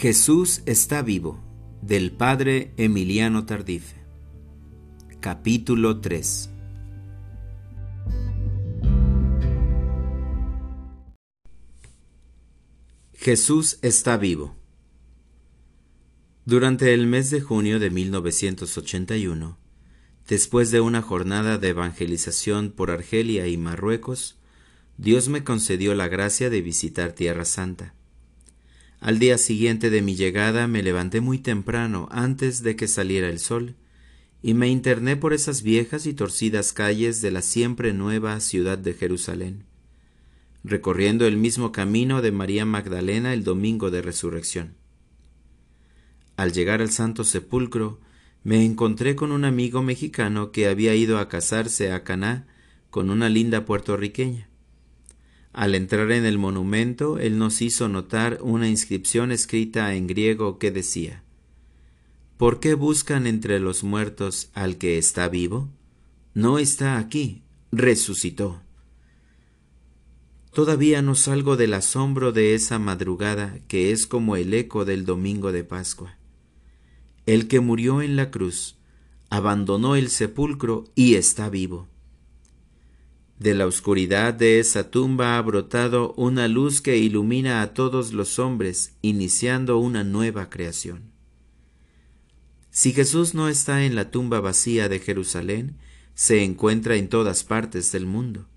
Jesús está vivo del Padre Emiliano Tardif Capítulo 3 Jesús está vivo Durante el mes de junio de 1981, después de una jornada de evangelización por Argelia y Marruecos, Dios me concedió la gracia de visitar Tierra Santa. Al día siguiente de mi llegada me levanté muy temprano, antes de que saliera el sol, y me interné por esas viejas y torcidas calles de la siempre nueva ciudad de Jerusalén, recorriendo el mismo camino de María Magdalena el domingo de resurrección. Al llegar al Santo Sepulcro, me encontré con un amigo mexicano que había ido a casarse a Caná con una linda puertorriqueña. Al entrar en el monumento, él nos hizo notar una inscripción escrita en griego que decía ¿Por qué buscan entre los muertos al que está vivo? No está aquí, resucitó. Todavía no salgo del asombro de esa madrugada que es como el eco del domingo de Pascua. El que murió en la cruz abandonó el sepulcro y está vivo. De la oscuridad de esa tumba ha brotado una luz que ilumina a todos los hombres, iniciando una nueva creación. Si Jesús no está en la tumba vacía de Jerusalén, se encuentra en todas partes del mundo.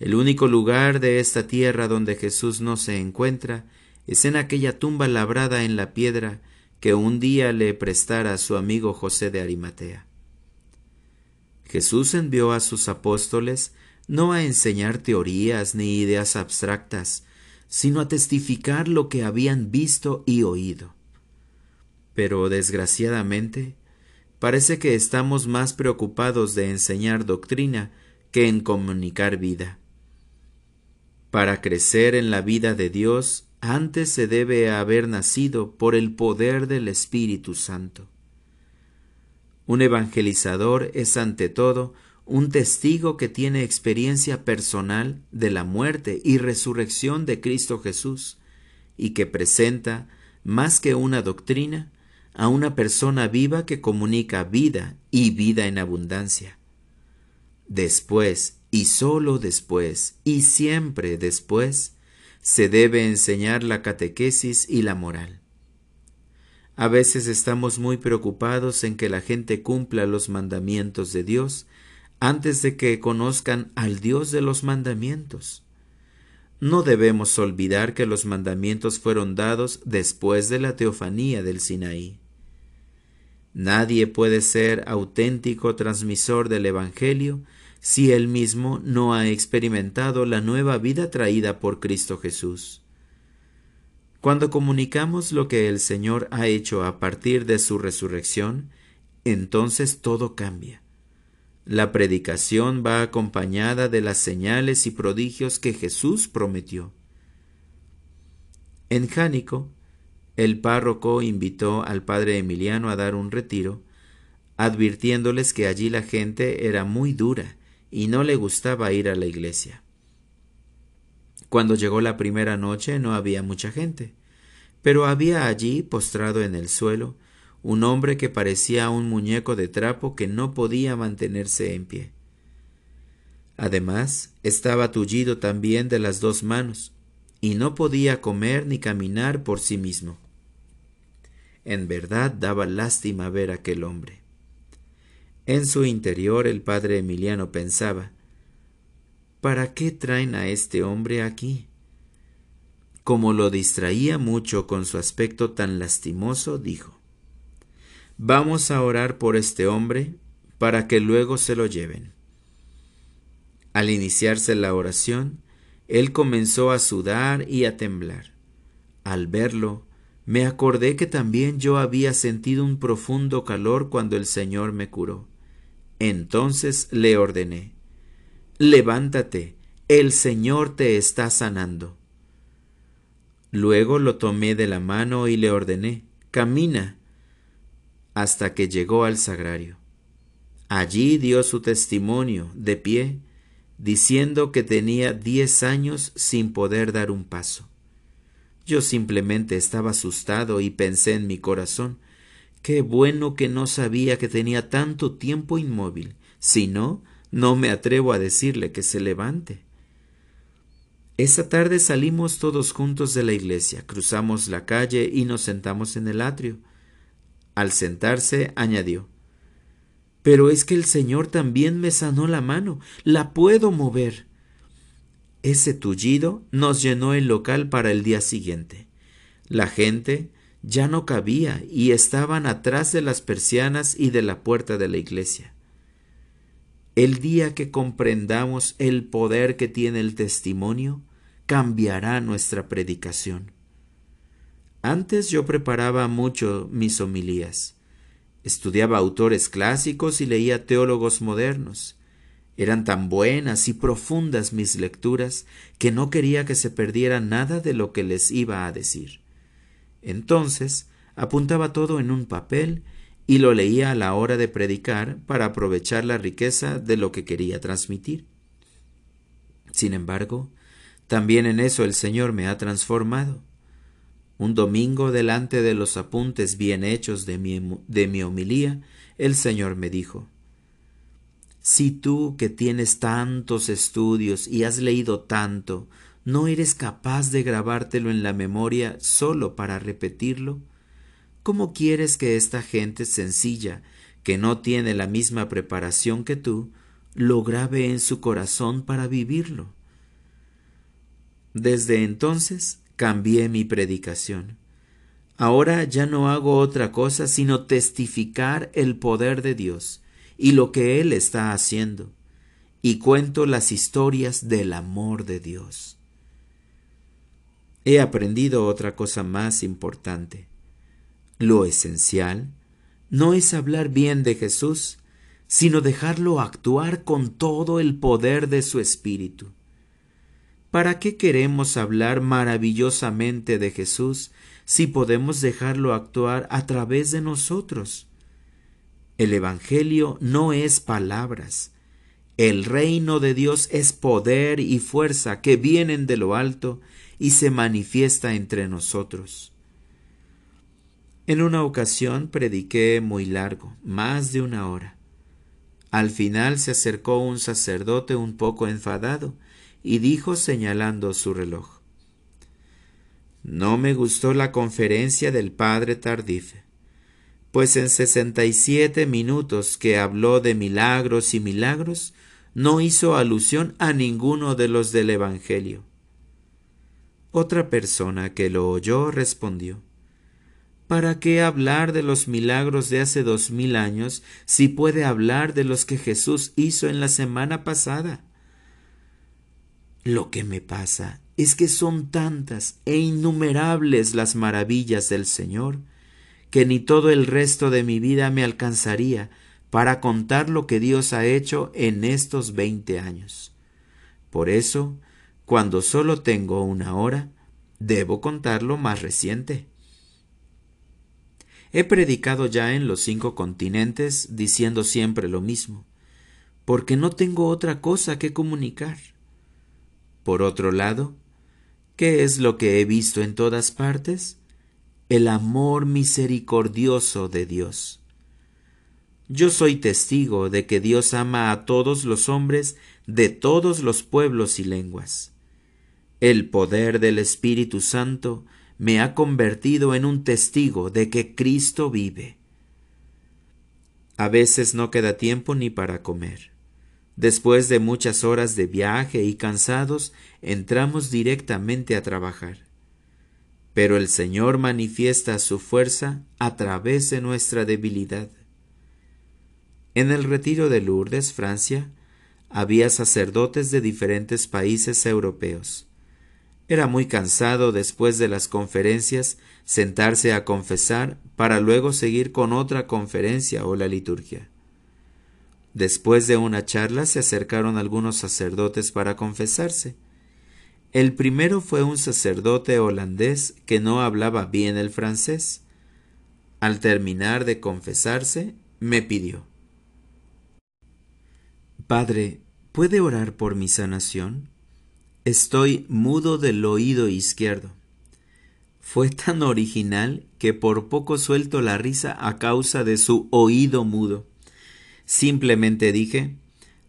El único lugar de esta tierra donde Jesús no se encuentra es en aquella tumba labrada en la piedra que un día le prestara su amigo José de Arimatea. Jesús envió a sus apóstoles no a enseñar teorías ni ideas abstractas, sino a testificar lo que habían visto y oído. Pero, desgraciadamente, parece que estamos más preocupados de enseñar doctrina que en comunicar vida. Para crecer en la vida de Dios, antes se debe haber nacido por el poder del Espíritu Santo. Un evangelizador es ante todo un testigo que tiene experiencia personal de la muerte y resurrección de Cristo Jesús y que presenta, más que una doctrina, a una persona viva que comunica vida y vida en abundancia. Después, y sólo después, y siempre después, se debe enseñar la catequesis y la moral. A veces estamos muy preocupados en que la gente cumpla los mandamientos de Dios antes de que conozcan al Dios de los mandamientos. No debemos olvidar que los mandamientos fueron dados después de la teofanía del Sinaí. Nadie puede ser auténtico transmisor del Evangelio si él mismo no ha experimentado la nueva vida traída por Cristo Jesús. Cuando comunicamos lo que el Señor ha hecho a partir de su resurrección, entonces todo cambia. La predicación va acompañada de las señales y prodigios que Jesús prometió. En Jánico, el párroco invitó al padre Emiliano a dar un retiro, advirtiéndoles que allí la gente era muy dura y no le gustaba ir a la iglesia. Cuando llegó la primera noche no había mucha gente, pero había allí, postrado en el suelo, un hombre que parecía un muñeco de trapo que no podía mantenerse en pie. Además, estaba tullido también de las dos manos, y no podía comer ni caminar por sí mismo. En verdad daba lástima ver aquel hombre. En su interior el padre Emiliano pensaba ¿Para qué traen a este hombre aquí? Como lo distraía mucho con su aspecto tan lastimoso, dijo Vamos a orar por este hombre para que luego se lo lleven. Al iniciarse la oración, él comenzó a sudar y a temblar. Al verlo, me acordé que también yo había sentido un profundo calor cuando el Señor me curó. Entonces le ordené, Levántate, el Señor te está sanando. Luego lo tomé de la mano y le ordené, Camina, hasta que llegó al sagrario. Allí dio su testimonio de pie, diciendo que tenía diez años sin poder dar un paso. Yo simplemente estaba asustado y pensé en mi corazón, qué bueno que no sabía que tenía tanto tiempo inmóvil. Si no, no me atrevo a decirle que se levante. Esa tarde salimos todos juntos de la iglesia, cruzamos la calle y nos sentamos en el atrio. Al sentarse, añadió Pero es que el Señor también me sanó la mano, la puedo mover. Ese tullido nos llenó el local para el día siguiente. La gente ya no cabía y estaban atrás de las persianas y de la puerta de la iglesia. El día que comprendamos el poder que tiene el testimonio, cambiará nuestra predicación. Antes yo preparaba mucho mis homilías. Estudiaba autores clásicos y leía teólogos modernos. Eran tan buenas y profundas mis lecturas que no quería que se perdiera nada de lo que les iba a decir. Entonces apuntaba todo en un papel y lo leía a la hora de predicar para aprovechar la riqueza de lo que quería transmitir. Sin embargo, también en eso el Señor me ha transformado. Un domingo delante de los apuntes bien hechos de mi, de mi homilía, el Señor me dijo, Si tú que tienes tantos estudios y has leído tanto, no eres capaz de grabártelo en la memoria solo para repetirlo, ¿Cómo quieres que esta gente sencilla, que no tiene la misma preparación que tú, lo grabe en su corazón para vivirlo? Desde entonces cambié mi predicación. Ahora ya no hago otra cosa sino testificar el poder de Dios y lo que Él está haciendo, y cuento las historias del amor de Dios. He aprendido otra cosa más importante. Lo esencial no es hablar bien de Jesús, sino dejarlo actuar con todo el poder de su Espíritu. ¿Para qué queremos hablar maravillosamente de Jesús si podemos dejarlo actuar a través de nosotros? El Evangelio no es palabras. El reino de Dios es poder y fuerza que vienen de lo alto y se manifiesta entre nosotros. En una ocasión prediqué muy largo, más de una hora. Al final se acercó un sacerdote un poco enfadado y dijo señalando su reloj No me gustó la conferencia del padre Tardif, pues en sesenta y siete minutos que habló de milagros y milagros, no hizo alusión a ninguno de los del Evangelio. Otra persona que lo oyó respondió ¿Para qué hablar de los milagros de hace dos mil años si puede hablar de los que Jesús hizo en la semana pasada? Lo que me pasa es que son tantas e innumerables las maravillas del Señor, que ni todo el resto de mi vida me alcanzaría para contar lo que Dios ha hecho en estos veinte años. Por eso, cuando solo tengo una hora, debo contar lo más reciente. He predicado ya en los cinco continentes diciendo siempre lo mismo, porque no tengo otra cosa que comunicar. Por otro lado, ¿qué es lo que he visto en todas partes? El amor misericordioso de Dios. Yo soy testigo de que Dios ama a todos los hombres de todos los pueblos y lenguas. El poder del Espíritu Santo me ha convertido en un testigo de que Cristo vive. A veces no queda tiempo ni para comer. Después de muchas horas de viaje y cansados, entramos directamente a trabajar. Pero el Señor manifiesta su fuerza a través de nuestra debilidad. En el retiro de Lourdes, Francia, había sacerdotes de diferentes países europeos. Era muy cansado después de las conferencias sentarse a confesar para luego seguir con otra conferencia o la liturgia. Después de una charla se acercaron algunos sacerdotes para confesarse. El primero fue un sacerdote holandés que no hablaba bien el francés. Al terminar de confesarse, me pidió Padre, ¿puede orar por mi sanación? Estoy mudo del oído izquierdo. Fue tan original que por poco suelto la risa a causa de su oído mudo. Simplemente dije,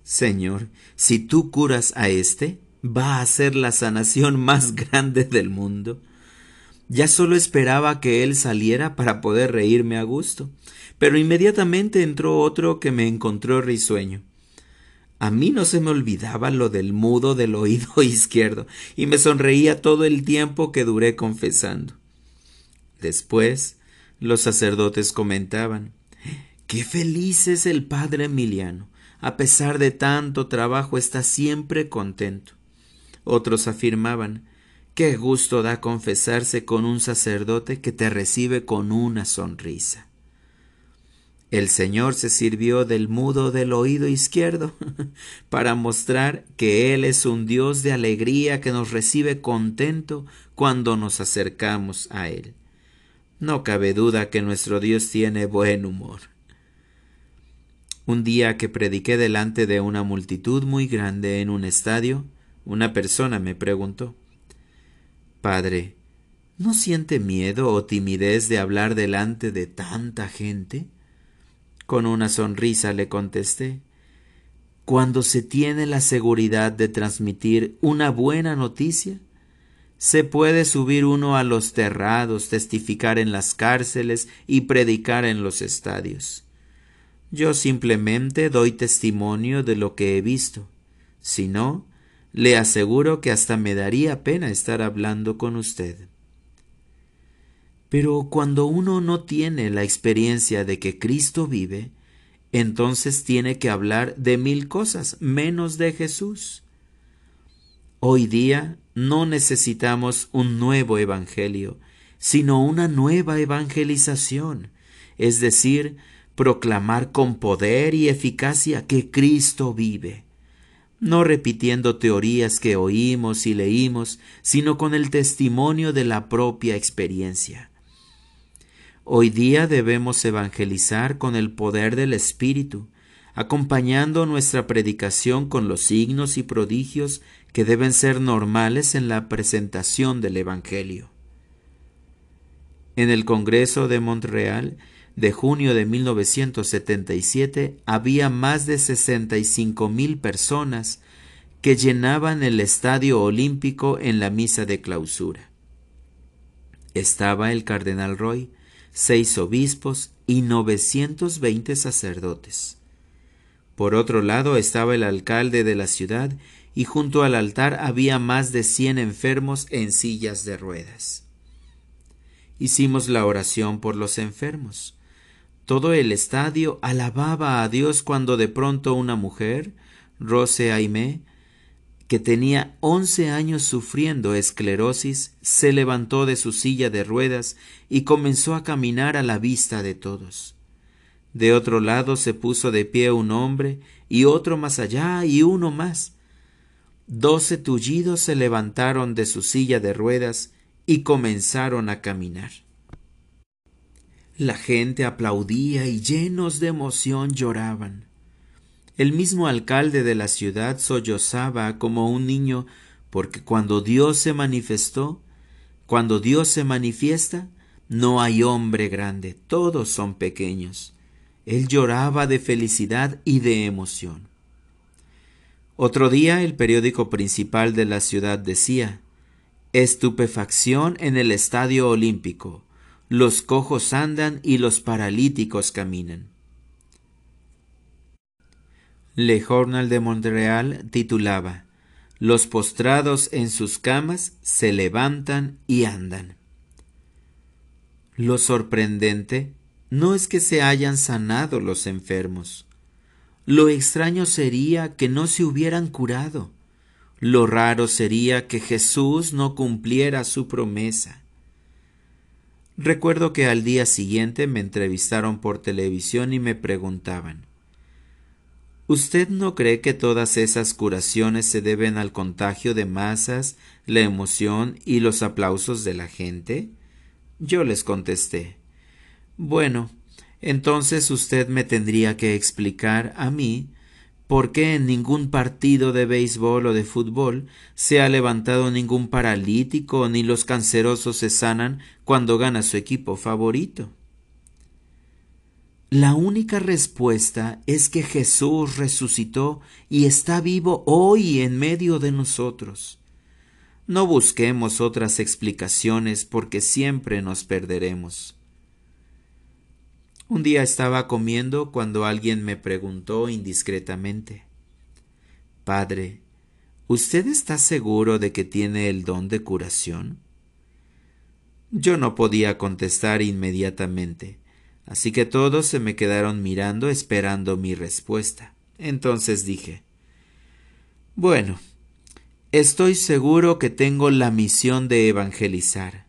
Señor, si tú curas a éste, va a ser la sanación más grande del mundo. Ya solo esperaba que él saliera para poder reírme a gusto, pero inmediatamente entró otro que me encontró risueño. A mí no se me olvidaba lo del mudo del oído izquierdo, y me sonreía todo el tiempo que duré confesando. Después, los sacerdotes comentaban Qué feliz es el padre Emiliano. A pesar de tanto trabajo está siempre contento. Otros afirmaban Qué gusto da confesarse con un sacerdote que te recibe con una sonrisa. El Señor se sirvió del mudo del oído izquierdo para mostrar que Él es un Dios de alegría que nos recibe contento cuando nos acercamos a Él. No cabe duda que nuestro Dios tiene buen humor. Un día que prediqué delante de una multitud muy grande en un estadio, una persona me preguntó Padre, ¿no siente miedo o timidez de hablar delante de tanta gente? Con una sonrisa le contesté Cuando se tiene la seguridad de transmitir una buena noticia, se puede subir uno a los terrados, testificar en las cárceles y predicar en los estadios. Yo simplemente doy testimonio de lo que he visto. Si no, le aseguro que hasta me daría pena estar hablando con usted. Pero cuando uno no tiene la experiencia de que Cristo vive, entonces tiene que hablar de mil cosas, menos de Jesús. Hoy día no necesitamos un nuevo Evangelio, sino una nueva evangelización, es decir, proclamar con poder y eficacia que Cristo vive no repitiendo teorías que oímos y leímos, sino con el testimonio de la propia experiencia. Hoy día debemos evangelizar con el poder del Espíritu, acompañando nuestra predicación con los signos y prodigios que deben ser normales en la presentación del Evangelio. En el Congreso de Montreal de junio de 1977 había más de 65 mil personas que llenaban el estadio olímpico en la misa de clausura. Estaba el cardenal Roy, seis obispos y 920 sacerdotes. Por otro lado estaba el alcalde de la ciudad y junto al altar había más de cien enfermos en sillas de ruedas. Hicimos la oración por los enfermos. Todo el estadio alababa a Dios cuando de pronto una mujer, Rose Aimé, que tenía once años sufriendo esclerosis, se levantó de su silla de ruedas y comenzó a caminar a la vista de todos. De otro lado se puso de pie un hombre, y otro más allá, y uno más. Doce tullidos se levantaron de su silla de ruedas y comenzaron a caminar. La gente aplaudía y llenos de emoción lloraban. El mismo alcalde de la ciudad sollozaba como un niño porque cuando Dios se manifestó, cuando Dios se manifiesta, no hay hombre grande, todos son pequeños. Él lloraba de felicidad y de emoción. Otro día el periódico principal de la ciudad decía Estupefacción en el Estadio Olímpico los cojos andan y los paralíticos caminan. Le Journal de Montreal titulaba Los postrados en sus camas se levantan y andan. Lo sorprendente no es que se hayan sanado los enfermos. Lo extraño sería que no se hubieran curado. Lo raro sería que Jesús no cumpliera su promesa. Recuerdo que al día siguiente me entrevistaron por televisión y me preguntaban ¿Usted no cree que todas esas curaciones se deben al contagio de masas, la emoción y los aplausos de la gente? Yo les contesté Bueno, entonces usted me tendría que explicar a mí ¿Por qué en ningún partido de béisbol o de fútbol se ha levantado ningún paralítico ni los cancerosos se sanan cuando gana su equipo favorito? La única respuesta es que Jesús resucitó y está vivo hoy en medio de nosotros. No busquemos otras explicaciones porque siempre nos perderemos. Un día estaba comiendo cuando alguien me preguntó indiscretamente Padre, ¿usted está seguro de que tiene el don de curación? Yo no podía contestar inmediatamente, así que todos se me quedaron mirando esperando mi respuesta. Entonces dije Bueno, estoy seguro que tengo la misión de evangelizar.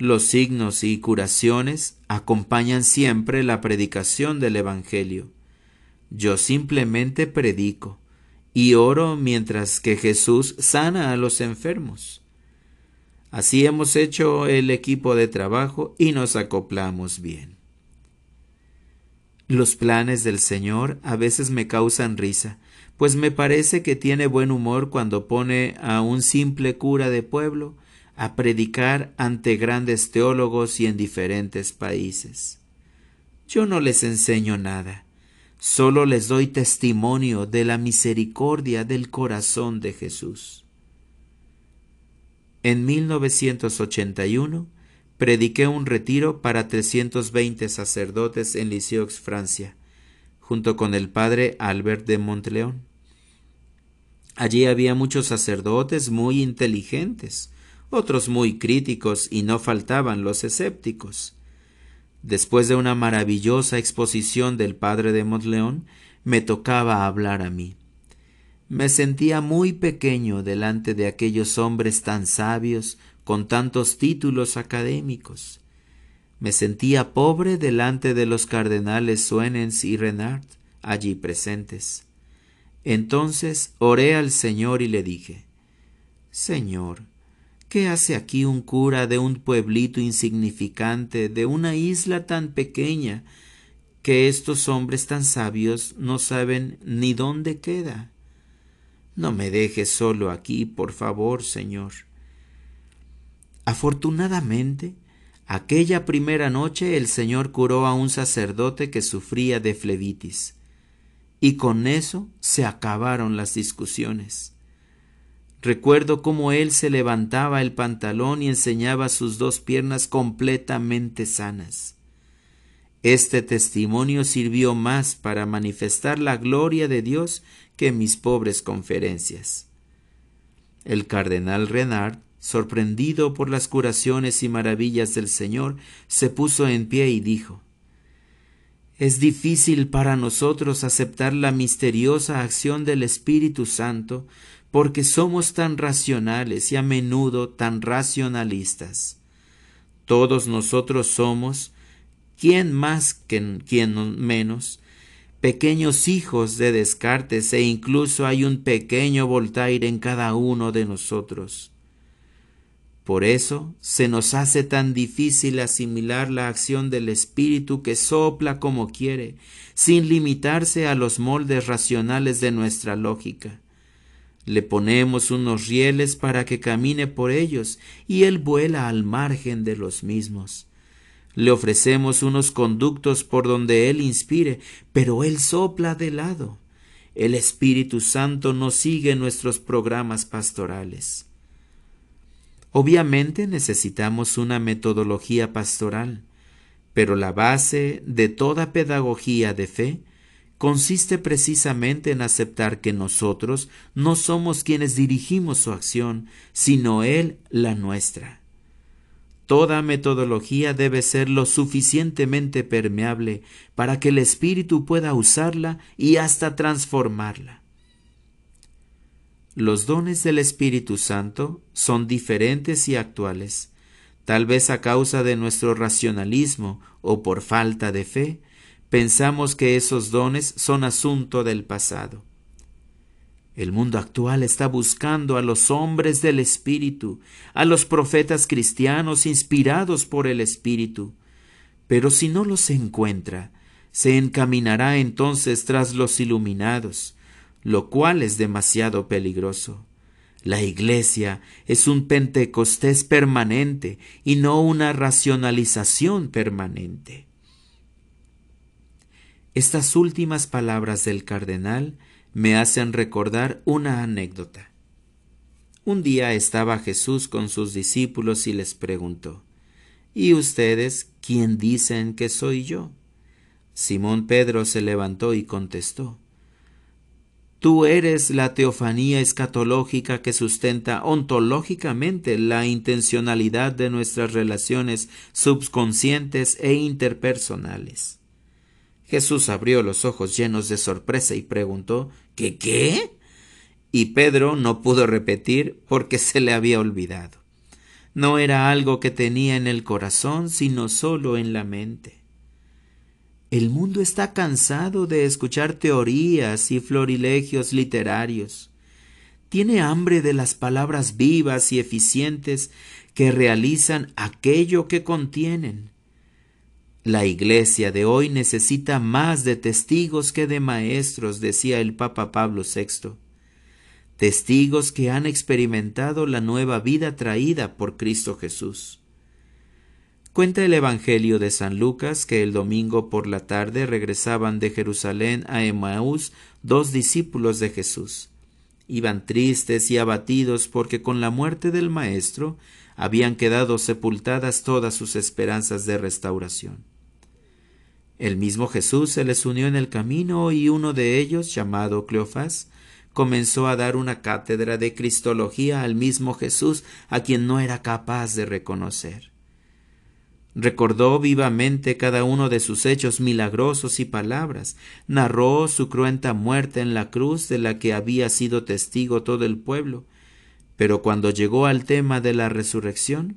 Los signos y curaciones acompañan siempre la predicación del Evangelio. Yo simplemente predico y oro mientras que Jesús sana a los enfermos. Así hemos hecho el equipo de trabajo y nos acoplamos bien. Los planes del Señor a veces me causan risa, pues me parece que tiene buen humor cuando pone a un simple cura de pueblo a predicar ante grandes teólogos y en diferentes países. Yo no les enseño nada, solo les doy testimonio de la misericordia del corazón de Jesús. En 1981 prediqué un retiro para 320 sacerdotes en Lisieux, Francia, junto con el padre Albert de Montleón. Allí había muchos sacerdotes muy inteligentes, otros muy críticos y no faltaban los escépticos. Después de una maravillosa exposición del padre de Montleón, me tocaba hablar a mí. Me sentía muy pequeño delante de aquellos hombres tan sabios, con tantos títulos académicos. Me sentía pobre delante de los cardenales Suenens y Renard, allí presentes. Entonces oré al Señor y le dije, Señor, ¿Qué hace aquí un cura de un pueblito insignificante, de una isla tan pequeña, que estos hombres tan sabios no saben ni dónde queda? No me dejes solo aquí, por favor, Señor. Afortunadamente, aquella primera noche el Señor curó a un sacerdote que sufría de flebitis, y con eso se acabaron las discusiones. Recuerdo cómo él se levantaba el pantalón y enseñaba sus dos piernas completamente sanas. Este testimonio sirvió más para manifestar la gloria de Dios que mis pobres conferencias. El cardenal Renard, sorprendido por las curaciones y maravillas del Señor, se puso en pie y dijo Es difícil para nosotros aceptar la misteriosa acción del Espíritu Santo porque somos tan racionales y a menudo tan racionalistas. Todos nosotros somos, quien más que quien menos, pequeños hijos de Descartes e incluso hay un pequeño Voltaire en cada uno de nosotros. Por eso se nos hace tan difícil asimilar la acción del Espíritu que sopla como quiere, sin limitarse a los moldes racionales de nuestra lógica. Le ponemos unos rieles para que camine por ellos y él vuela al margen de los mismos. Le ofrecemos unos conductos por donde él inspire, pero él sopla de lado. El Espíritu Santo no sigue nuestros programas pastorales. Obviamente necesitamos una metodología pastoral, pero la base de toda pedagogía de fe consiste precisamente en aceptar que nosotros no somos quienes dirigimos su acción, sino Él la nuestra. Toda metodología debe ser lo suficientemente permeable para que el Espíritu pueda usarla y hasta transformarla. Los dones del Espíritu Santo son diferentes y actuales, tal vez a causa de nuestro racionalismo o por falta de fe, pensamos que esos dones son asunto del pasado. El mundo actual está buscando a los hombres del Espíritu, a los profetas cristianos inspirados por el Espíritu, pero si no los encuentra, se encaminará entonces tras los iluminados, lo cual es demasiado peligroso. La Iglesia es un Pentecostés permanente y no una racionalización permanente. Estas últimas palabras del cardenal me hacen recordar una anécdota. Un día estaba Jesús con sus discípulos y les preguntó, ¿Y ustedes quién dicen que soy yo? Simón Pedro se levantó y contestó, Tú eres la teofanía escatológica que sustenta ontológicamente la intencionalidad de nuestras relaciones subconscientes e interpersonales. Jesús abrió los ojos llenos de sorpresa y preguntó ¿Qué qué? Y Pedro no pudo repetir porque se le había olvidado. No era algo que tenía en el corazón, sino solo en la mente. El mundo está cansado de escuchar teorías y florilegios literarios. Tiene hambre de las palabras vivas y eficientes que realizan aquello que contienen. La Iglesia de hoy necesita más de testigos que de maestros, decía el Papa Pablo VI. Testigos que han experimentado la nueva vida traída por Cristo Jesús. Cuenta el Evangelio de San Lucas que el domingo por la tarde regresaban de Jerusalén a Emaús dos discípulos de Jesús. Iban tristes y abatidos porque con la muerte del Maestro habían quedado sepultadas todas sus esperanzas de restauración. El mismo Jesús se les unió en el camino y uno de ellos, llamado Cleofás, comenzó a dar una cátedra de Cristología al mismo Jesús a quien no era capaz de reconocer. Recordó vivamente cada uno de sus hechos milagrosos y palabras, narró su cruenta muerte en la cruz de la que había sido testigo todo el pueblo, pero cuando llegó al tema de la resurrección,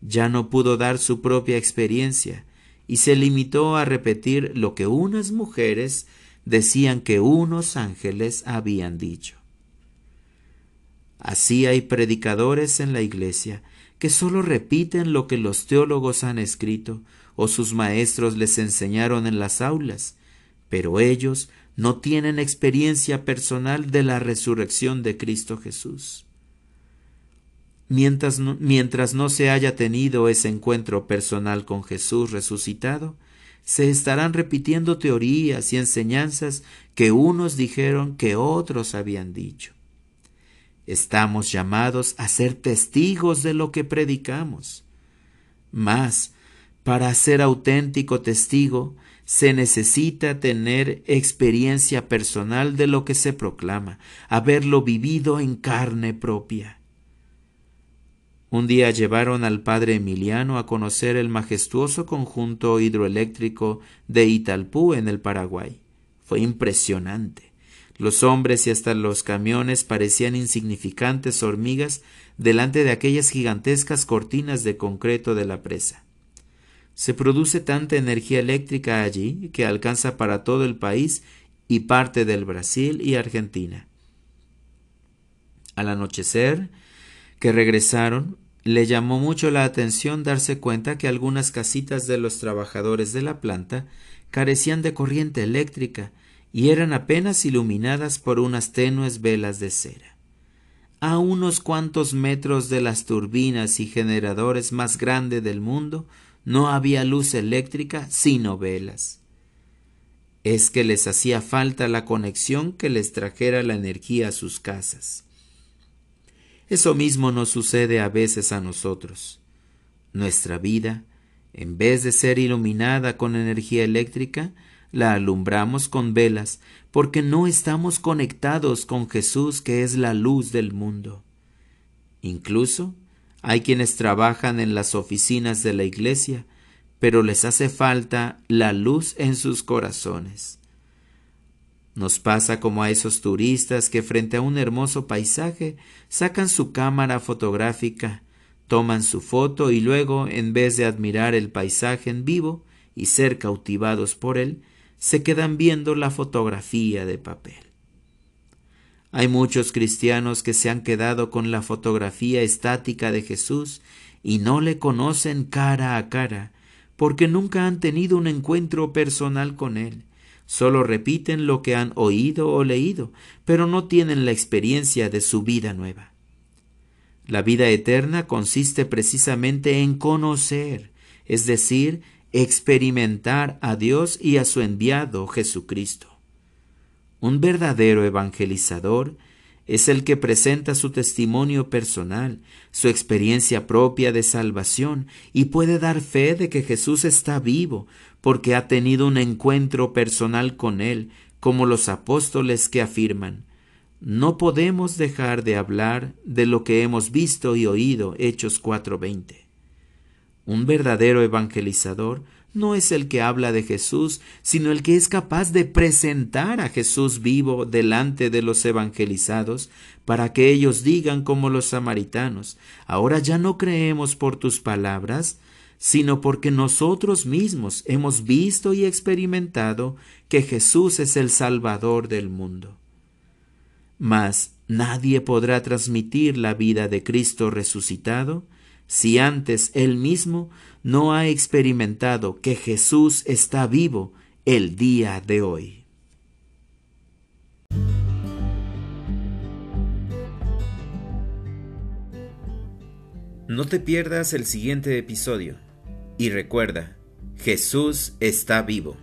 ya no pudo dar su propia experiencia y se limitó a repetir lo que unas mujeres decían que unos ángeles habían dicho. Así hay predicadores en la iglesia que sólo repiten lo que los teólogos han escrito o sus maestros les enseñaron en las aulas, pero ellos no tienen experiencia personal de la resurrección de Cristo Jesús. Mientras no, mientras no se haya tenido ese encuentro personal con Jesús resucitado, se estarán repitiendo teorías y enseñanzas que unos dijeron que otros habían dicho. Estamos llamados a ser testigos de lo que predicamos. Mas, para ser auténtico testigo, se necesita tener experiencia personal de lo que se proclama, haberlo vivido en carne propia. Un día llevaron al padre Emiliano a conocer el majestuoso conjunto hidroeléctrico de Italpú en el Paraguay. Fue impresionante. Los hombres y hasta los camiones parecían insignificantes hormigas delante de aquellas gigantescas cortinas de concreto de la presa. Se produce tanta energía eléctrica allí que alcanza para todo el país y parte del Brasil y Argentina. Al anochecer, que regresaron, le llamó mucho la atención darse cuenta que algunas casitas de los trabajadores de la planta carecían de corriente eléctrica y eran apenas iluminadas por unas tenues velas de cera. A unos cuantos metros de las turbinas y generadores más grandes del mundo no había luz eléctrica sino velas. Es que les hacía falta la conexión que les trajera la energía a sus casas. Eso mismo nos sucede a veces a nosotros. Nuestra vida, en vez de ser iluminada con energía eléctrica, la alumbramos con velas, porque no estamos conectados con Jesús que es la luz del mundo. Incluso hay quienes trabajan en las oficinas de la iglesia, pero les hace falta la luz en sus corazones. Nos pasa como a esos turistas que frente a un hermoso paisaje sacan su cámara fotográfica, toman su foto y luego, en vez de admirar el paisaje en vivo y ser cautivados por él, se quedan viendo la fotografía de papel. Hay muchos cristianos que se han quedado con la fotografía estática de Jesús y no le conocen cara a cara, porque nunca han tenido un encuentro personal con Él. Solo repiten lo que han oído o leído, pero no tienen la experiencia de su vida nueva. La vida eterna consiste precisamente en conocer, es decir, experimentar a Dios y a su enviado Jesucristo. Un verdadero evangelizador es el que presenta su testimonio personal, su experiencia propia de salvación, y puede dar fe de que Jesús está vivo, porque ha tenido un encuentro personal con Él, como los apóstoles que afirman, no podemos dejar de hablar de lo que hemos visto y oído, Hechos 4:20. Un verdadero evangelizador no es el que habla de Jesús, sino el que es capaz de presentar a Jesús vivo delante de los evangelizados, para que ellos digan como los samaritanos, ahora ya no creemos por tus palabras, sino porque nosotros mismos hemos visto y experimentado que Jesús es el Salvador del mundo. Mas nadie podrá transmitir la vida de Cristo resucitado si antes él mismo no ha experimentado que Jesús está vivo el día de hoy. No te pierdas el siguiente episodio y recuerda, Jesús está vivo.